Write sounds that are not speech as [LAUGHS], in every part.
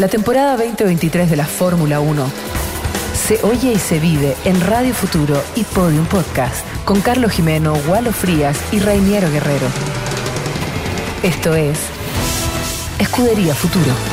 La temporada 2023 de la Fórmula 1 se oye y se vive en Radio Futuro y Podium Podcast con Carlos Jimeno, Walo Frías y Rainiero Guerrero. Esto es Escudería Futuro.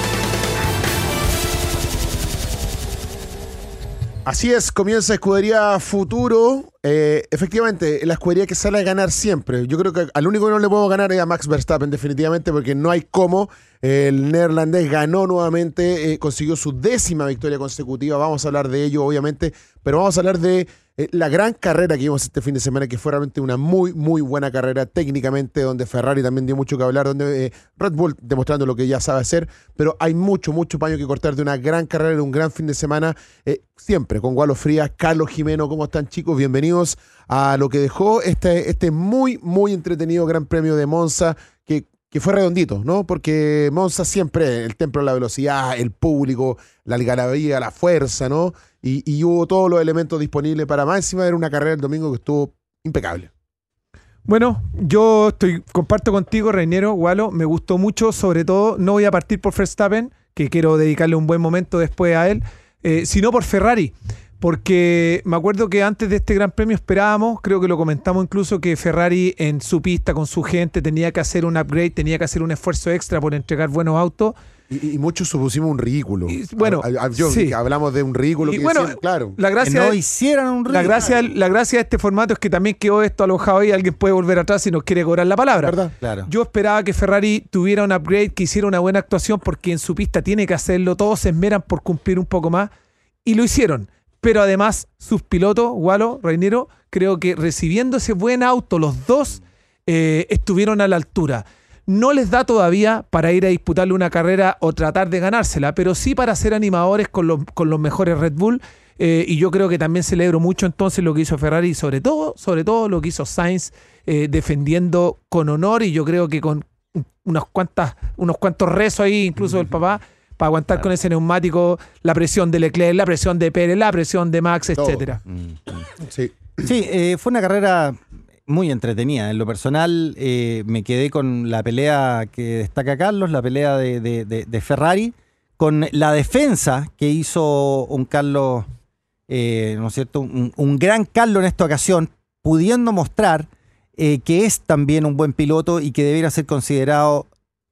Así es, comienza Escudería Futuro. Eh, efectivamente, la escudería que sale a ganar siempre. Yo creo que al único que no le puedo ganar es a Max Verstappen, definitivamente, porque no hay cómo. El neerlandés ganó nuevamente, eh, consiguió su décima victoria consecutiva. Vamos a hablar de ello, obviamente, pero vamos a hablar de eh, la gran carrera que vimos este fin de semana, que fue realmente una muy, muy buena carrera técnicamente, donde Ferrari también dio mucho que hablar, donde eh, Red Bull demostrando lo que ya sabe hacer, pero hay mucho, mucho paño que cortar de una gran carrera, de un gran fin de semana, siempre con Gualo Frías, Carlos Jimeno, ¿cómo están chicos? Bienvenidos a lo que dejó este, este muy, muy entretenido Gran Premio de Monza, que que fue redondito, ¿no? Porque Monza siempre, el templo de la velocidad, el público, la algarabía, la fuerza, ¿no? Y, hubo todos los elementos disponibles para más. Encima era una carrera el domingo que estuvo impecable. Bueno, yo estoy, comparto contigo, Reinero, Walo, me gustó mucho, sobre todo, no voy a partir por Verstappen, que quiero dedicarle un buen momento después a él, eh, sino por Ferrari porque me acuerdo que antes de este Gran Premio esperábamos, creo que lo comentamos incluso, que Ferrari en su pista con su gente tenía que hacer un upgrade, tenía que hacer un esfuerzo extra por entregar buenos autos. Y, muchos supusimos un ridículo. bueno, hablamos de un ridículo. Y bueno, claro. La gracia, no hicieran un ridículo. La gracia, la gracia de este formato es que también quedó esto alojado y alguien puede volver atrás si nos quiere cobrar la palabra. ¿verdad? Claro. Yo esperaba que Ferrari tuviera un upgrade, que hiciera una buena actuación, porque en su pista tiene que hacerlo. Todos se esmeran por cumplir un poco más. Y lo hicieron pero además sus pilotos, Walo, Reinero, creo que recibiendo ese buen auto, los dos eh, estuvieron a la altura. No les da todavía para ir a disputarle una carrera o tratar de ganársela, pero sí para ser animadores con los, con los mejores Red Bull. Eh, y yo creo que también celebro mucho entonces lo que hizo Ferrari, sobre todo, sobre todo lo que hizo Sainz, eh, defendiendo con honor y yo creo que con unas cuantas, unos cuantos rezos ahí, incluso del papá, para aguantar con ese neumático la presión de Leclerc, la presión de Pérez, la presión de Max, etcétera. Mm, mm. Sí, sí eh, fue una carrera muy entretenida. En lo personal, eh, me quedé con la pelea que destaca Carlos, la pelea de, Ferrari, con la defensa que hizo un Carlos, eh, ¿no es cierto? Un, gran Carlos en esta ocasión, pudiendo mostrar que es también un buen piloto y que debiera ser considerado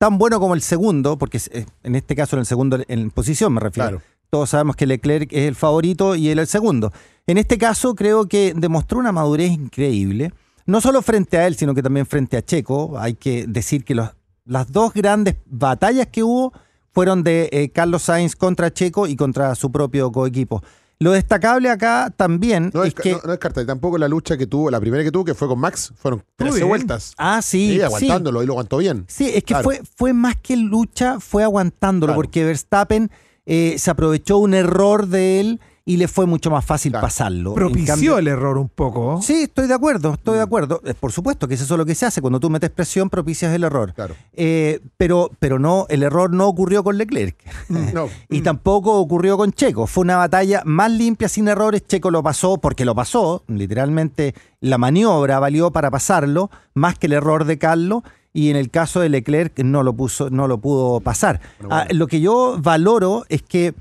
tan bueno como el segundo, porque en este caso en el segundo en posición me refiero. Todos sabemos que Leclerc es el favorito y él el segundo. En este caso creo que demostró una madurez increíble, no solo frente a él, sino que también frente a Checo. Hay que decir que las dos grandes batallas que hubo fueron de eh, Carlos Sainz contra Checo y contra su propio coequipo. Lo destacable acá también no es, que. No, es carta, tampoco la lucha que tuvo, la primera que tuvo, que fue con Max, fueron 13 vueltas. Ah, sí. aguantándolo y lo aguantó bien. Sí, es que fue, fue más que lucha, fue aguantándolo, porque Verstappen eh, se aprovechó un error de él y le fue mucho más fácil pasarlo. Propició el error un poco. Sí, estoy de acuerdo, estoy de acuerdo. Eh, por supuesto que eso es lo que se hace. Cuando tú metes presión, propicias el error. Claro. Eh, pero, pero no, el error no ocurrió con Leclerc. No. [LAUGHS] y tampoco ocurrió con Checo. Fue una batalla más limpia, sin errores. Checo lo pasó porque lo pasó. Literalmente la maniobra valió para pasarlo, más que el error de Carlos y en el caso de Leclerc no lo puso, no lo pudo pasar. Ah, lo que yo valoro es que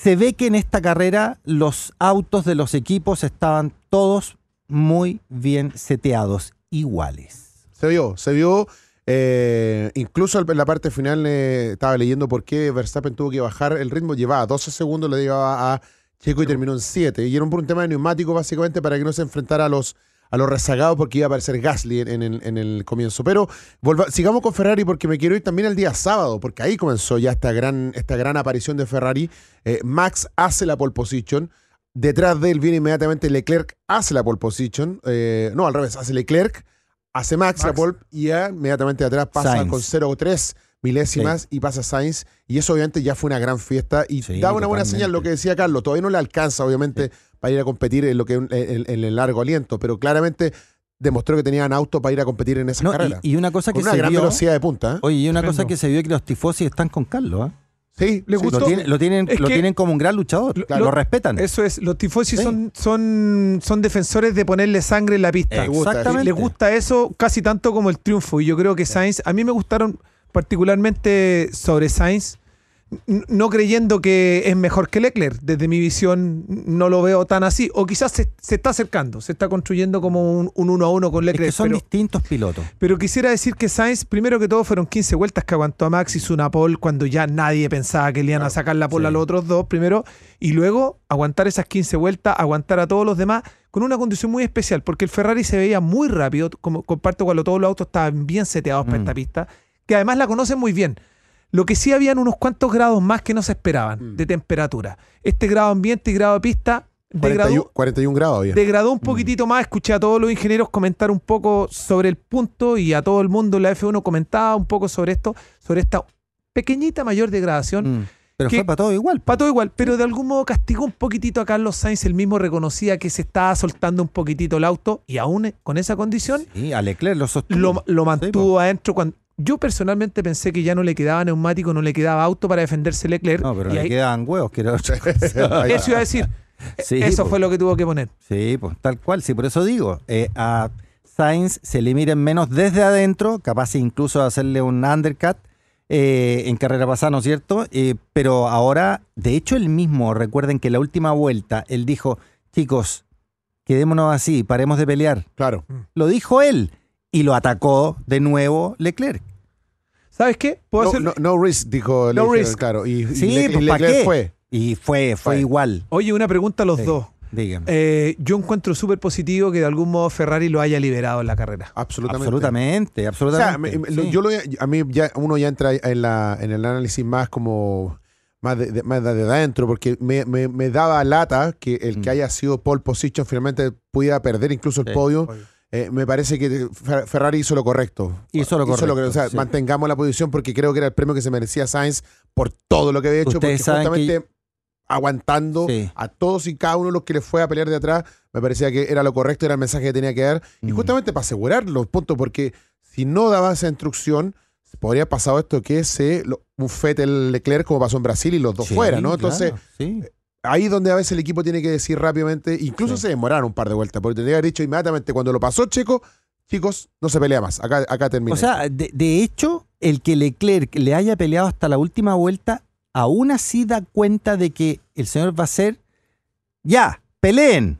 se ve que en esta carrera los autos de los equipos estaban todos muy bien seteados, iguales. Se vio, se vio. Eh, incluso en la parte final eh, estaba leyendo por qué Verstappen tuvo que bajar el ritmo. Llevaba 12 segundos, le llevaba a Checo y terminó en 7. Y era por un tema de neumático, básicamente, para que no se enfrentara a los a los rezagados porque iba a aparecer Gasly en, el, comienzo. Pero sigamos con Ferrari porque me quiero ir también el día sábado, porque ahí comenzó ya esta gran, esta gran aparición de Ferrari. Eh, Max hace la pole position. Detrás de él viene inmediatamente Leclerc, hace la pole position. Eh, no, al revés, hace Leclerc, hace Max, la pole y ya inmediatamente atrás pasa con 0,3 milésimas y pasa Sainz. Y eso obviamente ya fue una gran fiesta y da una buena señal lo que decía Carlos. Todavía no le alcanza, obviamente para ir a competir en lo que en, el largo aliento, pero claramente demostró que tenían auto para ir a competir en esa carrera. Y, una cosa que una se gran velocidad de punta. ¿eh? Oye, y una cosa que se vio es que los tifosi están con Carlos, ¿eh? Sí, les gustó. Lo, tienen, lo tienen como un gran luchador. Lo, respetan. Eso es. Los tifosi son, son, son defensores de ponerle sangre en la pista. Exactamente. Les gusta eso casi tanto como el triunfo. Y yo creo que Sainz, a mí me gustaron particularmente sobre Sainz no creyendo que es mejor que Leclerc. Desde mi visión no lo veo tan así. O quizás se, se está acercando, se está construyendo como un, un uno a uno con Es Leclerc. que son pero, distintos pilotos. pero quisiera decir que Sainz, primero que todo, fueron 15 vueltas que aguantó a Max, hizo una pole cuando ya nadie pensaba que le iban a sacar la pole sí. a los otros dos, primero. Y luego aguantar esas 15 vueltas, aguantar a todos los demás con una condición muy especial, porque el Ferrari se veía muy rápido, como comparto cuando todos los autos estaban bien seteados para Mm. esta pista, que además la conocen muy bien. Lo que sí habían unos cuantos grados más que no se esperaban Mm. de temperatura. Este grado ambiente y grado de pista 41, degradó, 41 grados había. degradó un poquitito más. Escuché a todos los ingenieros comentar un poco sobre el punto y a todo el mundo en la F1 comentaba un poco sobre esto, sobre esta pequeñita mayor degradación. Mm. Pero que- fue para todo igual. Para todo igual, pero de algún modo castigó un poquitito a Carlos Sainz. Él mismo reconocía que se estaba soltando un poquitito el auto y aún con esa condición Sí, a Leclerc lo sostuvo. lo, lo mantuvo adentro. Cuando, yo personalmente pensé que ya no le quedaba neumático, no le quedaba auto para defenderse Leclerc. No, pero y le ahí- quedaban huevos, que era otra [LAUGHS] cosa. Ahí eso iba a decir. [LAUGHS] Sí, eso po. fue lo que tuvo que poner. Sí, pues tal cual, sí, por eso digo, eh, a Sainz se le miren menos desde adentro, capaz incluso de hacerle un undercut eh, en carrera pasada, ¿no es cierto? Eh, pero ahora, de hecho, él mismo, recuerden que la última vuelta, él dijo, chicos, quedémonos así, paremos de pelear. Claro. Lo dijo él y lo atacó de nuevo Leclerc. ¿Sabes qué? Puedo No, hacer- no, no risk, dijo No Leclerc, risk. claro. Y, y Sí, Le- pues, ¿pa' Leclerc qué? fue. Y fue, fue Fue. igual. Oye, una pregunta a los Sí. dos. Dígame. Eh, yo encuentro súper positivo que de algún modo Ferrari lo haya liberado en la carrera. Absolutamente. absolutamente, O sea, absolutamente. me- me- lo- sí. yo lo, a mí ya uno ya entra en, la, en el análisis más como más de, de- más de adentro, porque me, me- me daba lata que el que Mm. haya sido pole position finalmente pudiera perder incluso el Sí. podio. Eh, me parece que Fer- Ferrari hizo lo correcto. Hizo lo correcto, o sea, sí. mantengamos la posición porque creo que era el premio que se merecía Sainz por todo lo que había hecho. Ustedes porque que- justamente aguantando Sí. a todos y cada uno de los que le fue a pelear de atrás, me parecía que era lo correcto, era el mensaje que tenía que dar. Y justamente para asegurar los puntos, porque si no daba esa instrucción, podría haber pasado esto que se un Fettel Leclerc como pasó en Brasil y los dos Sí, fuera, ¿no? Entonces. Ahí es donde a veces el equipo tiene que decir rápidamente, incluso Sí. se demoraron un par de vueltas, porque tendría que haber dicho inmediatamente cuando lo pasó Checo, chicos, no se pelea más, acá, acá termina. O sea, de, de hecho, el que Leclerc le haya peleado hasta la última vuelta, aún así da cuenta de que el señor va a ser, ya, peleen,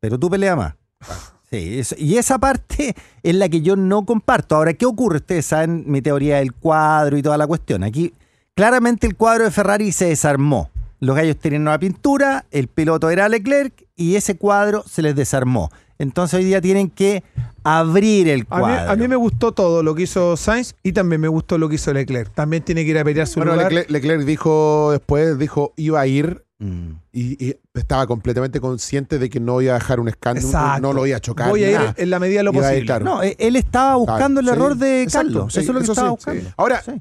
pero tú pelea más. [LAUGHS] Sí, eso- y esa parte [LAUGHS] es la que yo no comparto. Ahora, ¿qué ocurre? Ustedes saben mi teoría del cuadro y toda la cuestión. Aquí, claramente el cuadro de Ferrari se desarmó. Los gallos tenían una pintura, el piloto era Leclerc y ese cuadro se les desarmó. Entonces hoy día tienen que abrir el A mí, cuadro. a mí me gustó todo lo que hizo Sainz y también me gustó lo que hizo Leclerc. También tiene que ir a pelear su bueno, lugar. Leclerc, Leclerc dijo después, dijo, iba a ir Mm. y, y estaba completamente consciente de que no iba a dejar un escándalo, Exacto. no lo iba a chocar. Voy a ir nada. en la medida de lo Iba a ir, posible. claro. No, eh, él estaba buscando el Sí, error de exacto, Carlos. sí, eso es lo que eso estaba sí, buscando. Ahora, Sí.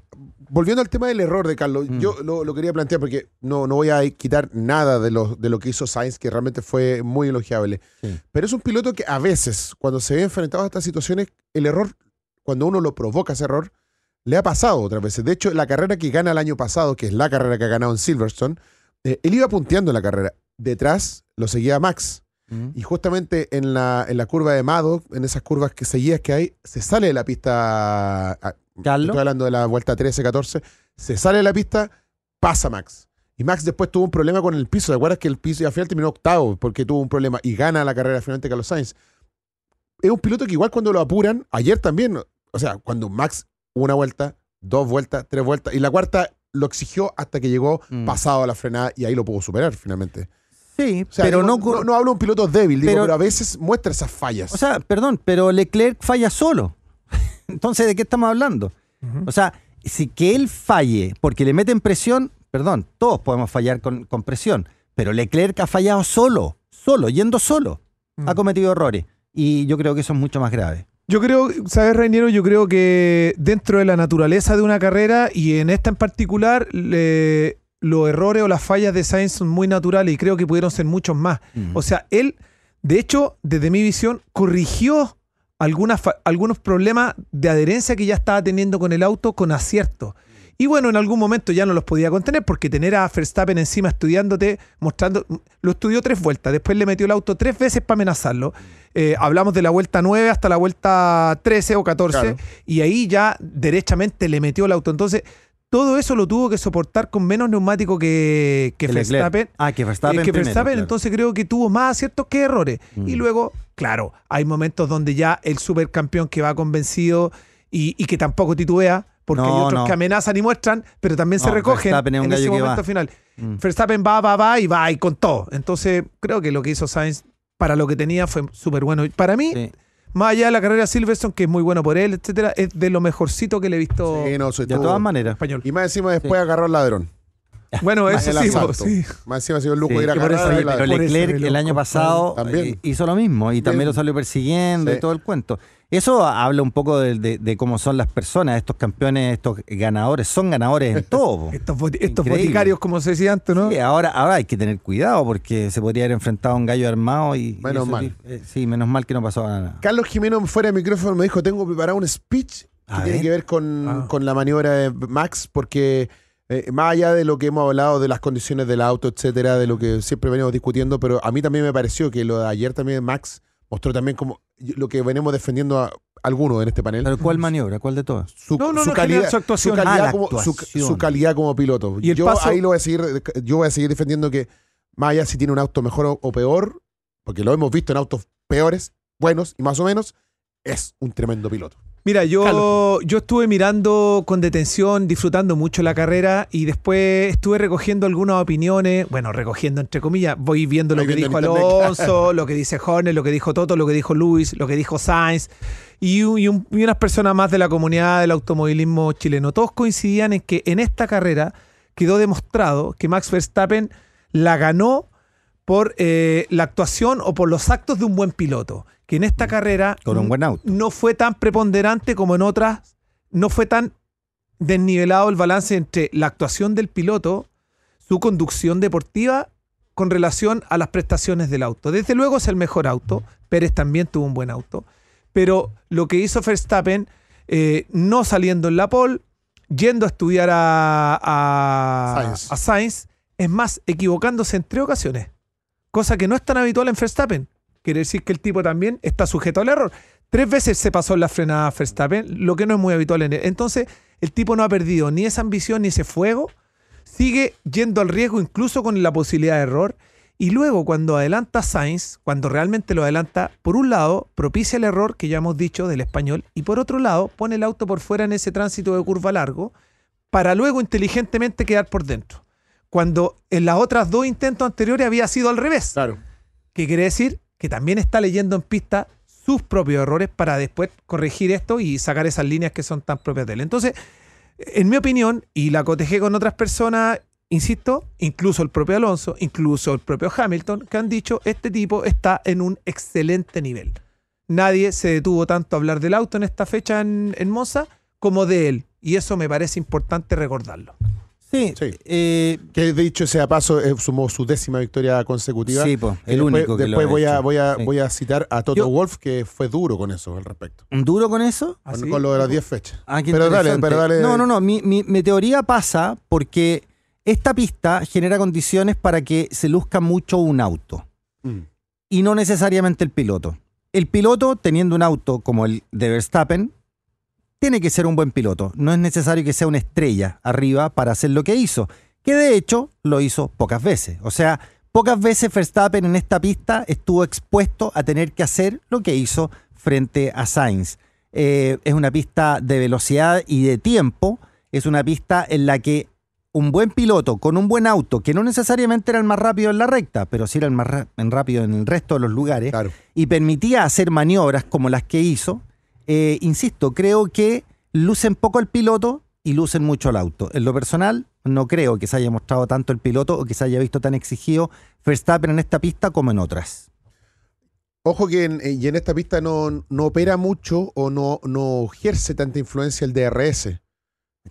Volviendo al tema del error de Carlos, Mm. yo lo, lo quería plantear porque no, no voy a quitar nada de lo, de lo que hizo Sainz, que realmente fue muy elogiable. Sí. Pero es un piloto que a veces, cuando se ve enfrentado a estas situaciones, el error, cuando uno lo provoca ese error, le ha pasado otras veces. De hecho, la carrera que gana el año pasado, que es la carrera que ha ganado en Silverstone, eh, él iba punteando en la carrera. Detrás lo seguía Max. Mm. Y justamente en la, en la curva de Mado, en esas curvas que seguías que hay, se sale de la pista. Carlos. Estoy hablando de la vuelta 13-14. Se sale de la pista, pasa Max. Y Max después tuvo un problema con el piso. ¿Te acuerdas que el piso y al final terminó octavo porque tuvo un problema y gana la carrera finalmente Carlos Sainz? Es un piloto que igual cuando lo apuran, ayer también, o sea, cuando Max una vuelta, dos vueltas, tres vueltas, y la cuarta lo exigió hasta que llegó Mm. pasado a la frenada y ahí lo pudo superar finalmente. Sí, O sea, pero digo, no, no, hablo de un piloto débil, digo, pero, a veces muestra esas fallas. O sea, perdón, pero Leclerc falla solo. Entonces, ¿de qué estamos hablando? O sea, si que él falle porque le meten presión, perdón, todos podemos fallar con, con presión, pero Leclerc ha fallado solo, solo, yendo solo. Mm. Ha cometido errores. Y yo creo que eso es mucho más grave. Yo creo, ¿sabes, Reiniero? Yo creo que dentro de la naturaleza de una carrera y en esta en particular, le- los errores o las fallas de Sainz son muy naturales y creo que pudieron ser muchos más. O sea, él, de hecho, desde mi visión, corrigió algunas algunos problemas de adherencia que ya estaba teniendo con el auto con acierto. Y bueno, en algún momento ya no los podía contener porque tener a Verstappen encima estudiándote, mostrando, lo estudió tres vueltas, después le metió el auto tres veces para amenazarlo. Eh, hablamos de la vuelta 9 hasta la vuelta 13 o 14 Claro. y ahí ya derechamente le metió el auto. Entonces, todo eso lo tuvo que soportar con menos neumático que, que. Verstappen. Ah, que Verstappen. Eh, que primero, Verstappen, claro. entonces creo que tuvo más aciertos que errores. Mm. Y luego, claro, hay momentos donde ya el supercampeón que va convencido y, y que tampoco titubea, porque hay otros no. que amenazan y muestran, pero también se recogen Verstappen es un en gallo ese que momento va. final. Mm. Verstappen va, va, va y va y con todo. Entonces, creo que lo que hizo Sainz para lo que tenía fue súper bueno. Y Para mí, Sí. más allá de la carrera de Silverstone, que es muy bueno por él, etcétera, es de lo mejorcito que le he visto Sí, no, soy De todo- todas maneras. español. Y más encima después agarró al ladrón. [LAUGHS] Bueno, eso sí, sí. Más encima ha sido el lujo Sí, de ir a por eso- pero Leclerc el año pasado También. eh, hizo lo mismo y también Bien. lo salió persiguiendo Sí. y todo el cuento. Eso habla un poco de, de- de cómo son las personas, estos campeones, estos ganadores, son ganadores en todo. [LAUGHS] Estos, estos boticarios, como se decía antes, ¿no? Sí, ahora, ahora hay que tener cuidado porque se podría haber enfrentado a un gallo armado y. y Menos eso mal. sí, eh, sí, menos mal que no pasó nada. Carlos Jimeno fuera de micrófono me dijo, tengo preparado un speech que A tiene ver. que ver con, Ah. con la maniobra de Max, porque eh, más allá de lo que hemos hablado de las condiciones del auto, etcétera, de lo que siempre venimos discutiendo, pero a mí también me pareció que lo de ayer también Max mostró también como lo que venimos defendiendo a algunos en este panel. ¿Pero cuál maniobra? ¿Cuál de todas? Su, No, no, su no, calidad, su actuación. su calidad Ah, como, su, actuación. su calidad como piloto. Y el yo paso- ahí lo voy a seguir, yo voy a seguir defendiendo que más allá si tiene un auto mejor o, o peor, porque lo hemos visto en autos peores, buenos y más o menos, es un tremendo piloto. Mira, yo, yo estuve mirando con detención, disfrutando mucho la carrera y después estuve recogiendo algunas opiniones, bueno, recogiendo entre comillas, voy viendo lo que viendo dijo internet, Alonso, [LAUGHS] lo que dice Horner, lo que dijo Toto, lo que dijo Luis, lo que dijo Sainz y, un- y un- y unas personas más de la comunidad del automovilismo chileno. Todos coincidían en que en esta carrera quedó demostrado que Max Verstappen la ganó por eh, la actuación o por los actos de un buen piloto. Que en esta carrera Con un buen auto. no fue tan preponderante como en otras, no fue tan desnivelado el balance entre la actuación del piloto, su conducción deportiva con relación a las prestaciones del auto. Desde luego es el mejor auto, Pérez también tuvo un buen auto, pero lo que hizo Verstappen, eh, no saliendo en la pole, yendo a estudiar a, a, Sainz. a Sainz, es más, equivocándose en tres ocasiones, cosa que no es tan habitual en Verstappen. Quiere decir que el tipo también está sujeto al error. Tres veces se pasó en la frenada Verstappen, lo que no es muy habitual en él. Entonces, el tipo no ha perdido ni esa ambición ni ese fuego. Sigue yendo al riesgo incluso con la posibilidad de error. Y luego, cuando adelanta Sainz, cuando realmente lo adelanta, por un lado, propicia el error que ya hemos dicho del español, y por otro lado, pone el auto por fuera en ese tránsito de curva largo, para luego inteligentemente quedar por dentro. Cuando en las otras dos intentos anteriores había sido al revés. Claro. Que quiere decir que también está leyendo en pista sus propios errores para después corregir esto y sacar esas líneas que son tan propias de él. Entonces, en mi opinión, y la cotejé con otras personas, insisto, incluso el propio Alonso, incluso el propio Hamilton, que han dicho, este tipo está en un excelente nivel. Nadie se detuvo tanto a hablar del auto en esta fecha en, en como de él. Y eso me parece importante recordarlo. Sí, Sí. eh, Que de dicho sea paso, eh, sumó su décima victoria consecutiva. sí, po, el después, único que después voy, a, hecho. voy, a, Sí. voy a citar a Toto Yo- Wolf, que fue duro con eso al respecto. ¿Duro con eso? ¿Ah, Con, sí? con lo de las 10 fechas. Ah, qué Pero dale, pero dale. No, no, no. Mi, mi- mi teoría pasa porque esta pista genera condiciones para que se luzca mucho un auto Mm. y no necesariamente el piloto. El piloto, teniendo un auto como el de Verstappen, tiene que ser un buen piloto. No es necesario que sea una estrella arriba para hacer lo que hizo, que de hecho lo hizo pocas veces. O sea, pocas veces Verstappen en esta pista estuvo expuesto a tener que hacer lo que hizo frente a Sainz. Eh, es una pista de velocidad y de tiempo. Es una pista en la que un buen piloto con un buen auto, que no necesariamente era el más rápido en la recta, pero sí era el más rápido en el resto de los lugares, Claro. y permitía hacer maniobras como las que hizo, eh, insisto, creo que lucen poco el piloto y lucen mucho el auto. En lo personal, no creo que se haya mostrado tanto el piloto o que se haya visto tan exigido Verstappen en esta pista como en otras. Ojo que en, esta pista no, opera mucho o no ejerce tanta influencia el DRS.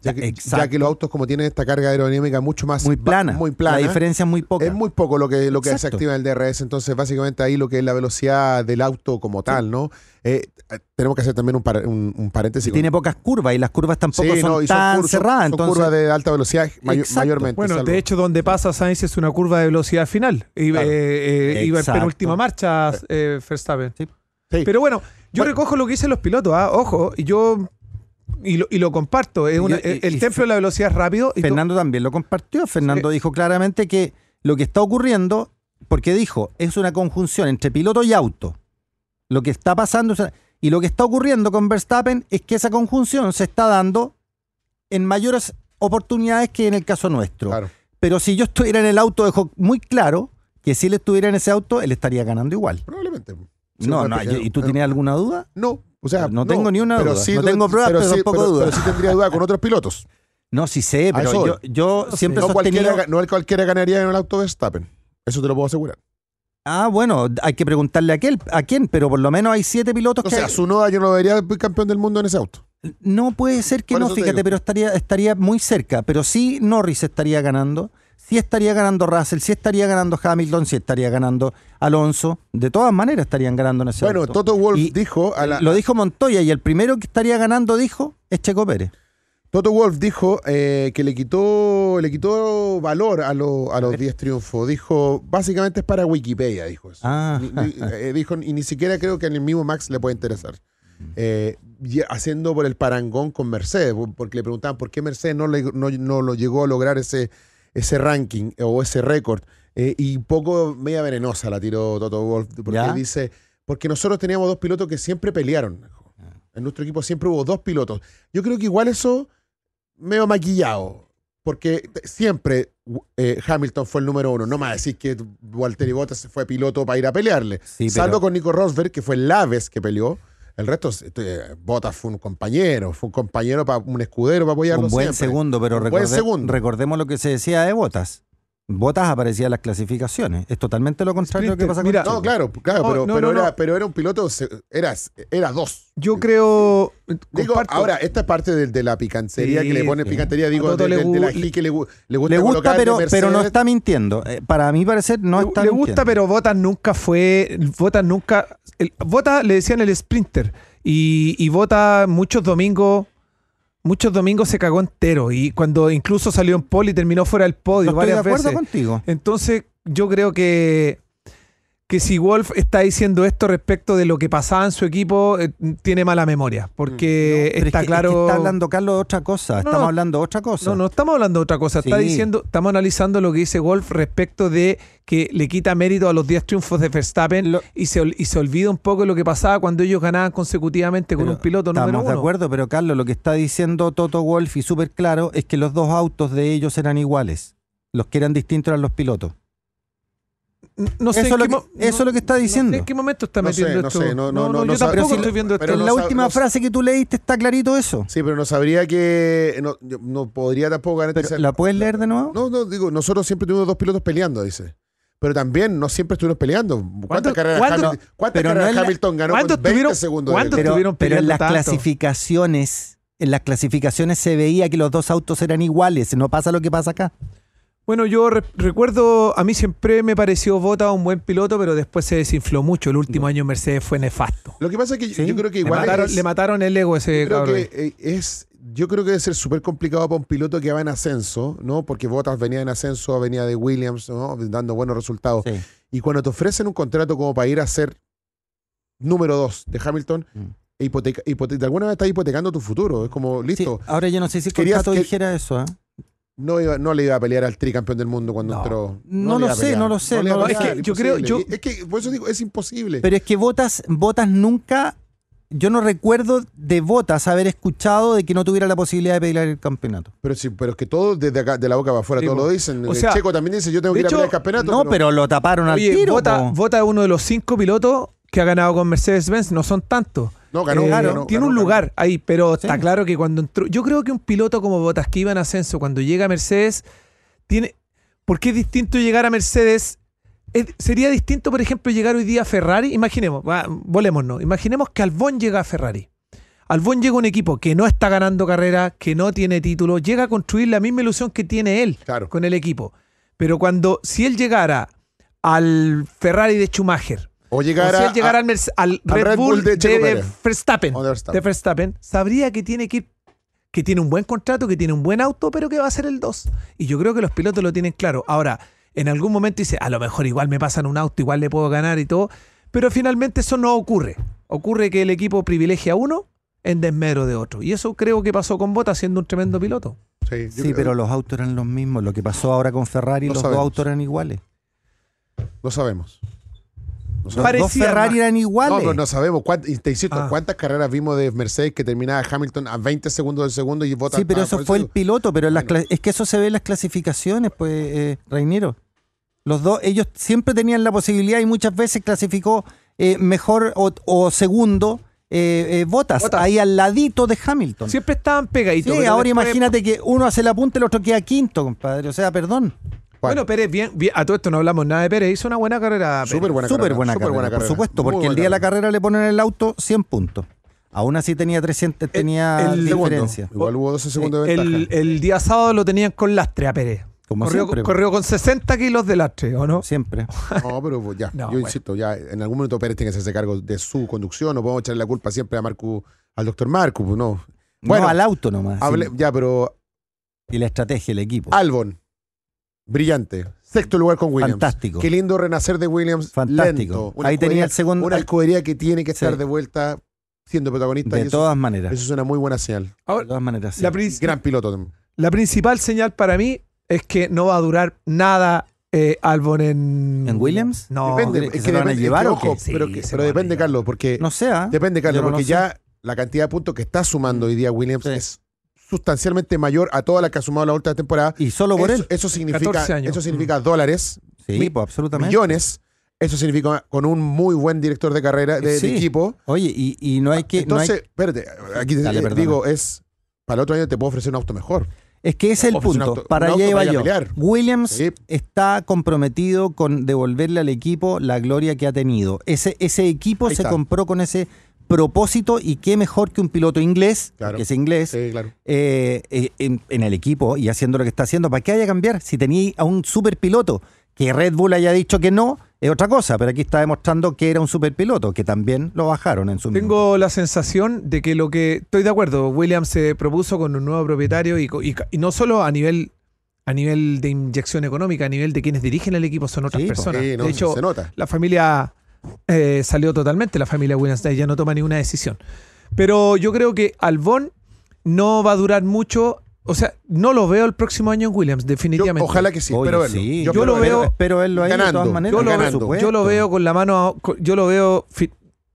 Ya que, Exacto. ya que los autos como tienen esta carga aerodinámica mucho más Muy plana. muy plana La diferencia es muy poca. es muy poco lo que, lo que se activa en el DRS, entonces básicamente ahí lo que es la velocidad del auto como tal, ¿no? Eh, tenemos que hacer también un, par- un- un paréntesis. con- Tiene pocas curvas y las curvas tampoco Sí, son no, y son tan cerradas. son entonces, curvas de alta velocidad mayormente. Bueno, salvo- de hecho, donde pasa Sainz es una curva de velocidad final. Y, Claro. eh, eh, iba en penúltima marcha eh, Verstappen. Sí. Sí. Pero bueno, yo Bueno. recojo lo que dicen los pilotos. ah, Ojo, y yo y lo, y lo comparto. Es una- Y- y- el templo de la velocidad es rápido. y Fernando también lo compartió. Fernando dijo claramente que lo que está ocurriendo, porque dijo, es una conjunción entre piloto y auto. Lo que está pasando, y lo que está ocurriendo con Verstappen es que esa conjunción se está dando en mayores oportunidades que en el caso nuestro. Claro. Pero si yo estuviera en el auto, dejó muy claro que si él estuviera en ese auto, él estaría ganando igual. Probablemente. Sí, no, no, ¿y tú tenías alguna duda? No, o sea, No tengo ni una pero duda. sí No tengo pruebas, pero tampoco pero- duda. Pero sí tendría duda con otros pilotos. No, sí sé, pero yo, yo No siempre he No sostenido... cualquiera, no cualquiera ganaría en el auto Verstappen. Eso te lo puedo asegurar. Ah, bueno, hay que preguntarle a, aquel, a quién, pero por lo menos hay siete pilotos O que... sea, su Noda yo no lo vería campeón del mundo en ese auto. No puede ser que Por no, fíjate, pero estaría, estaría muy cerca. Pero sí Norris estaría ganando, sí estaría ganando Russell, sí estaría ganando Hamilton, sí estaría ganando Alonso. De todas maneras estarían ganando en ese Bueno, auto. Toto Wolf Y dijo a la, Lo dijo Montoya y el primero que estaría ganando dijo es Checo Pérez. Toto Wolf dijo eh, que le quitó le quitó valor a, lo- a los 10 triunfos. Dijo, básicamente es para Wikipedia, dijo eso. Ah. Ni- ni- eh, dijo, y ni siquiera creo que en el mismo Max le puede interesar. Eh, haciendo por el parangón con Mercedes, porque le preguntaban por qué Mercedes no, le- no, no lo llegó a lograr ese, ese ranking o ese récord. Eh, y poco media venenosa la tiró Toto Wolf, porque ¿Ya? dice, porque nosotros teníamos dos pilotos que siempre pelearon. dijo. En nuestro equipo siempre hubo dos pilotos. Yo creo que igual eso medio maquillado. Porque siempre eh, Hamilton fue el número uno. No más decir que Walter Bottas fue piloto para ir a pelearle. Sí, Salvo pero- con Nico Rosberg, que fue la vez que peleó. El resto, eh, Bottas fue un compañero, fue un compañero, para un escudero para apoyarlo Un buen siempre. segundo, pero Un buen recorde- segundo. recordemos lo que se decía de Botas. Botas aparecía en las clasificaciones. Es totalmente lo contrario lo que Sprinter, pasa mira, con No, Checo. claro, claro, No, pero, no, pero no, era, no. pero era un piloto, se- era, dos. Yo creo. Digo, comparto. ahora, esta es parte de, de la picantería Sí, que le pone sí. picantería, digo, de, le de- de la que le, le gusta Le gusta, pero, pero no está mintiendo. Eh, para mi parecer, no le, está le mintiendo. gusta, pero Botas nunca fue. Botas nunca. El, Botas le decían el sprinter. Y, y Botas muchos domingos. Muchos domingos se cagó entero. Y cuando incluso salió en pole y terminó fuera del No podio estoy de varias acuerdo veces. contigo. Entonces, yo creo que, que si Wolf está diciendo esto respecto de lo que pasaba en su equipo, eh, tiene mala memoria. Porque es está que- es que claro. está hablando Carlos de otra cosa. Estamos no. hablando de otra cosa. No, no estamos hablando de otra cosa. Está diciendo, estamos analizando lo que dice Wolf respecto de que le quita mérito a los 10 triunfos de Verstappen Lo- y, se, y se olvida un poco de lo que pasaba cuando ellos ganaban consecutivamente con un piloto número Estamos de acuerdo, pero Carlos, lo que está diciendo Toto Wolf y súper claro es que los dos autos de ellos eran iguales. Los que eran distintos eran los pilotos. No sé Eso lo que- mo- eso es lo que está no sé diciendo. ¿En qué momento está No sé, metiendo no esto? sé, no, no, no, yo no sabe- tampoco pero estoy si- viendo esto. en no la última no frase que tú leíste está clarito eso. Sí, pero no sabría que. No, yo no podría tampoco garantizar. ¿La puedes leer de nuevo? No, no, digo, nosotros siempre tuvimos dos pilotos peleando, dice. Pero también no siempre estuvimos peleando. ¿Cuántas ¿Cuándo- carreras, Hamilton, cuántas no carreras ganó ¿cuándo con 20 estuvieron- segundos? cuándo de- pero, pero en las tanto? clasificaciones, en las clasificaciones se veía que los dos autos eran iguales. No pasa lo que pasa acá. Bueno, yo re- recuerdo, a mí siempre me pareció Bota un buen piloto, pero después se desinfló mucho. El último año en Mercedes fue nefasto. Lo que pasa es que yo- Sí, yo creo que Le igual mataron, es- le mataron el ego a ese yo creo cabrón. que eh, es yo creo que debe ser súper complicado para un piloto que va en ascenso, ¿no? Porque Bottas venía en ascenso, venía de Williams, ¿no? Dando buenos resultados. Sí. Y cuando te ofrecen un contrato como para ir a ser número dos de Hamilton, Mm. hipoteca- hipote- de alguna manera estás hipotecando tu futuro. Es como, Sí, listo, ahora yo no sé si el contrato que- dijera eso. ¿eh? No, iba- no le iba a pelear al tricampeón del mundo cuando No. entró. No lo sé, no lo sé, no pelear, sé. yo creo- yo- Es que, por eso digo, es imposible. Pero es que Botas, Botas nunca. Yo no recuerdo de Botas haber escuchado de que no tuviera la posibilidad de pelear el campeonato. Pero, sí, pero es que todos desde acá, de la boca para afuera, Sí, todos lo dicen. O El sea, Checo también dice, yo tengo que de ir a pelear el campeonato. No, pero lo taparon al Oye, tiro. Bota, po. Bota es uno de los cinco pilotos que ha ganado con Mercedes-Benz, no son tantos. No, ganó, Eh, ganó, tiene un lugar ahí, pero Sí. está claro que cuando entró. Yo creo que un piloto como Botas que iba en ascenso, cuando llega a Mercedes, tiene. ¿Por qué es distinto llegar a Mercedes? Es- sería distinto, por ejemplo, llegar hoy día a Ferrari. Imaginemos, va, volémonos. Imaginemos que Albón llega a Ferrari. Albón llega a un equipo que no está ganando carrera, que no tiene título, llega a construir la misma ilusión que tiene él Claro. con el equipo. Pero cuando, si él llegara al Ferrari de Schumacher, O o llegar si a, él llegara al, Merce- al al Red, Bull, de. Verstappen, de Verstappen. de Verstappen, sabría que tiene que ir, que tiene un buen contrato, que tiene un buen auto, pero que va a ser el 2. Y yo creo que los pilotos lo tienen claro. Ahora, en algún momento dice, a lo mejor igual me pasan un auto, igual le puedo ganar y todo, pero finalmente eso no ocurre. Ocurre que el equipo privilegia a uno en desmero de otro. Y eso creo que pasó con Bota siendo un tremendo piloto. Sí, Sí, creo- pero los autos eran los mismos. Lo que pasó ahora con Ferrari, Lo los sabemos. dos autos eran iguales. No sabemos. Parecía dos Ferrari eran No, iguales. pero no sabemos. y te insisto, Ah. ¿cuántas carreras vimos de Mercedes que terminaba Hamilton a 20 segundos del segundo y vota Sí, pero ah, eso fue el piloto, pero las es que eso se ve en las clasificaciones, pues, eh, Reiniero. Los dos, ellos siempre tenían la posibilidad y muchas veces clasificó eh, mejor o, o segundo eh, eh, Bottas, Bottas. ahí al ladito de Hamilton. Siempre estaban pegaditos. Sí, ahora después- imagínate que uno hace la punta y el otro queda quinto, compadre. O sea, perdón. Bueno, Pérez, bien, bien, a todo esto no hablamos nada de Pérez. Hizo una buena carrera. Pérez. Súper buena Súper carrera. buena, súper carrera, buena por supuesto, porque el buena día de la carrera le ponen el auto 100 puntos. Aún así tenía 300, tenía el diferencia. Segundo. Igual hubo 12 segundos de El, ventaja. el día sábado lo tenían con lastre a Pérez. Como corrió, siempre. corrió con 60 kilos de lastre, ¿o no? Siempre. [LAUGHS] No, pero pues, ya, No, yo bueno. insisto, ya en algún momento Pérez tiene que hacerse cargo de su conducción, no podemos echarle la culpa siempre a Marco, al doctor Marco, pues no. Bueno, no al auto nomás. hable- sí. ya, pero Y la estrategia, el equipo. Albon, brillante. Sexto lugar con Williams. Fantástico. Qué lindo renacer de Williams. Fantástico. Lento. Ahí tenía el segundo- Una escudería que tiene que estar Sí. de vuelta siendo protagonista. y de eso, todas maneras. eso es una muy buena señal. De Ahora, todas maneras. sí. la, prin- Gran piloto. también. la principal señal para mí es que no va a durar nada eh, Albon en... ¿En Williams? No, depende, ¿que es se que lo van a depende, llevar es que, o ojo, qué? Sí, pero, que- se pero lo van a depende. Carlos, porque No sé. ¿ah? Depende, Carlos, no porque ya la cantidad de puntos que está sumando hoy día Williams Sí. es sustancialmente mayor a toda la que ha sumado la última temporada. Y solo por eso, él. eso significa, 14 años. eso significa dólares, Sí, mi- pues absolutamente. millones. Eso significa con un muy buen director de carrera, de, equipo. Oye, y, y no hay que. no hay- Entonces, espérate, aquí te- Dale, eh, digo, es para el otro año te puedo ofrecer un auto mejor. es que ese es el punto. auto- para allá iba yo. Williams Sí. está comprometido con devolverle al equipo la gloria que ha tenido. Ese, ese equipo Ahí se está. compró con ese propósito y qué mejor que un piloto inglés, Claro. que es inglés, Sí, claro. eh, eh, en, en el equipo y haciendo lo que está haciendo. ¿Para qué haya cambiar? Si tenía a un superpiloto, que Red Bull haya dicho que no, es otra cosa, pero aquí está demostrando que era un superpiloto, que también lo bajaron en su Tengo la sensación de que lo que estoy de acuerdo, Williams se propuso con un nuevo propietario y, no solo a nivel a nivel de inyección económica, a nivel de quienes dirigen el equipo son otras Sí, personas. Sí, no, de hecho, se nota. la familia eh, salió totalmente, la familia Williams ya no toma ninguna decisión. Pero yo creo que Albon no va a durar mucho, o sea, no lo veo el próximo año en Williams, Yo, definitivamente. ojalá que sí, Oye, verlo. sí, Yo lo veo- Espero verlo ahí de ganando, todas maneras. yo, lo, ganando. yo lo veo con la mano, yo lo veo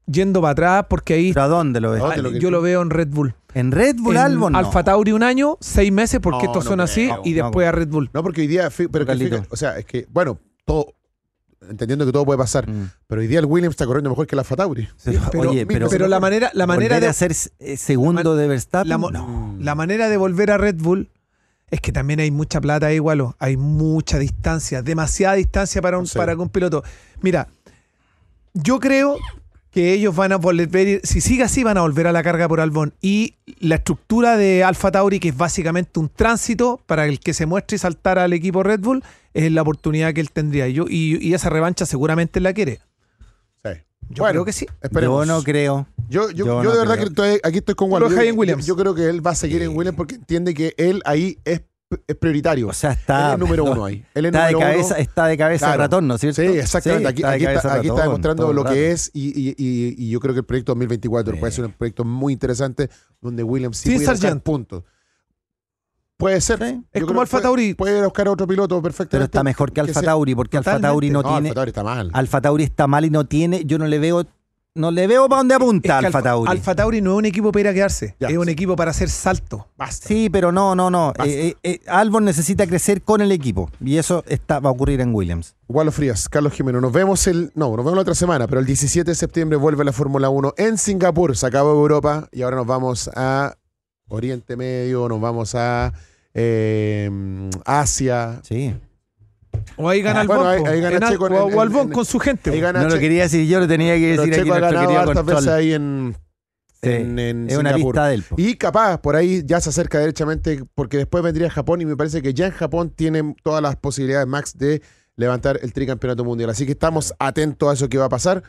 yendo para atrás porque ahí ¿Pero a dónde lo ves? ¿A dónde lo que- yo lo veo en Red Bull. En Red Bull en Albon. no. Alfa Tauri un año, seis meses, porque No, estos no son así, y No, después a Red Bull. No, porque hoy día, pero que o sea, es que, bueno, todo, entendiendo que todo puede pasar, Mm. pero hoy día el Williams está corriendo mejor que la Fatauri. [LAUGHS] Sí, Pero, Oye, pero, pero la manera, la manera de a ser eh, segundo de Verstappen. la, mo- no. la manera de volver a Red Bull es que también hay mucha plata ahí, igual. Hay mucha distancia, demasiada distancia para un, No sé. para un piloto. Mira, yo creo que ellos van a volver, si sigue así, van a volver a la carga por Albón. Y la estructura de Alfa Tauri, que es básicamente un tránsito para el que se muestre y saltar al equipo Red Bull, es la oportunidad que él tendría. Yo, y, y esa revancha seguramente la quiere. Sí. Yo Bueno, creo que sí. Esperemos. Yo no creo. Yo, yo, Yo yo no de verdad creo. que estoy, aquí estoy con dejas Yo, Williams. yo creo que él va a seguir en Williams porque entiende que él ahí es, es prioritario. O sea, él está. es [LAUGHS] el número uno ahí. Él es Está de cabeza, uno. está de cabeza Claro. ratón, ¿no es cierto? Sí, exactamente. Sí, aquí, está de aquí está, cabeza aquí está ratón, demostrando lo rato. que es y, y- y- y yo creo que el proyecto 2024 Sí. puede ser un proyecto muy interesante donde Williams sí Sin puede puntos. Puede ser. Sí. Es como Alfa puede- Tauri. Puede buscar a otro piloto Pero perfectamente. está mejor que Alfa Tauri, porque Alfa. Tauri no, No, tiene. Alfa Tauri está mal. Alfa Tauri está mal y no tiene. Yo no le veo. No le veo para dónde Es apunta que Alfa Tauri. Alfa Tauri no es un equipo para ir a quedarse, Ya, es un equipo para hacer salto. Basta. Sí, pero no, no, no. Eh, eh, eh, Albon necesita crecer con el equipo. Y eso está, va a ocurrir en Williams. Gualo Frías, Carlos Jimeno. Nos vemos el. No, nos vemos la otra semana, pero el 17 de septiembre vuelve la Fórmula 1 en Singapur. Se acabó Europa y ahora nos vamos a Oriente Medio, nos vamos a eh, Asia. Sí. O ahí gana Ah, Albón. bueno, ahí- ahí gana En al- Checo en- o- Albón con su gente. Ahí po. gana No lo quería decir yo, lo tenía que pero decir aquí Checo ha ganado hartas veces ahí en, Sí, en, en es una del po. Y capaz, por ahí ya se acerca derechamente, porque después vendría Japón y me parece que ya en Japón tienen todas las posibilidades, Max, de levantar el tricampeonato mundial. Así que estamos atentos a eso que va a pasar.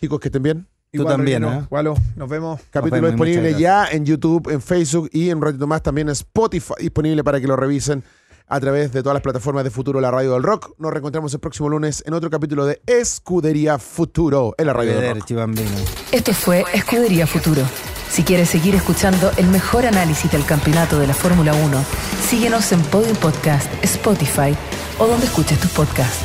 Chicos, que estén bien. Tú Igual, también, Reguero. ¿eh? Gualo, nos vemos. Capítulo vemos disponible ya en YouTube, en Facebook y en un ratito más también en Spotify, disponible para que lo revisen a través de todas las plataformas de Futuro, la radio del rock. Nos reencontramos el próximo lunes en otro capítulo de Escudería Futuro, en la radio del rock. Esto fue Escudería Futuro. Si quieres seguir escuchando el mejor análisis del campeonato de la Fórmula 1, síguenos en Podium Podcast, Spotify o donde escuches tus podcasts.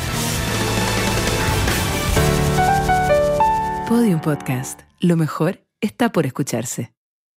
Podium Podcast. Lo mejor está por escucharse.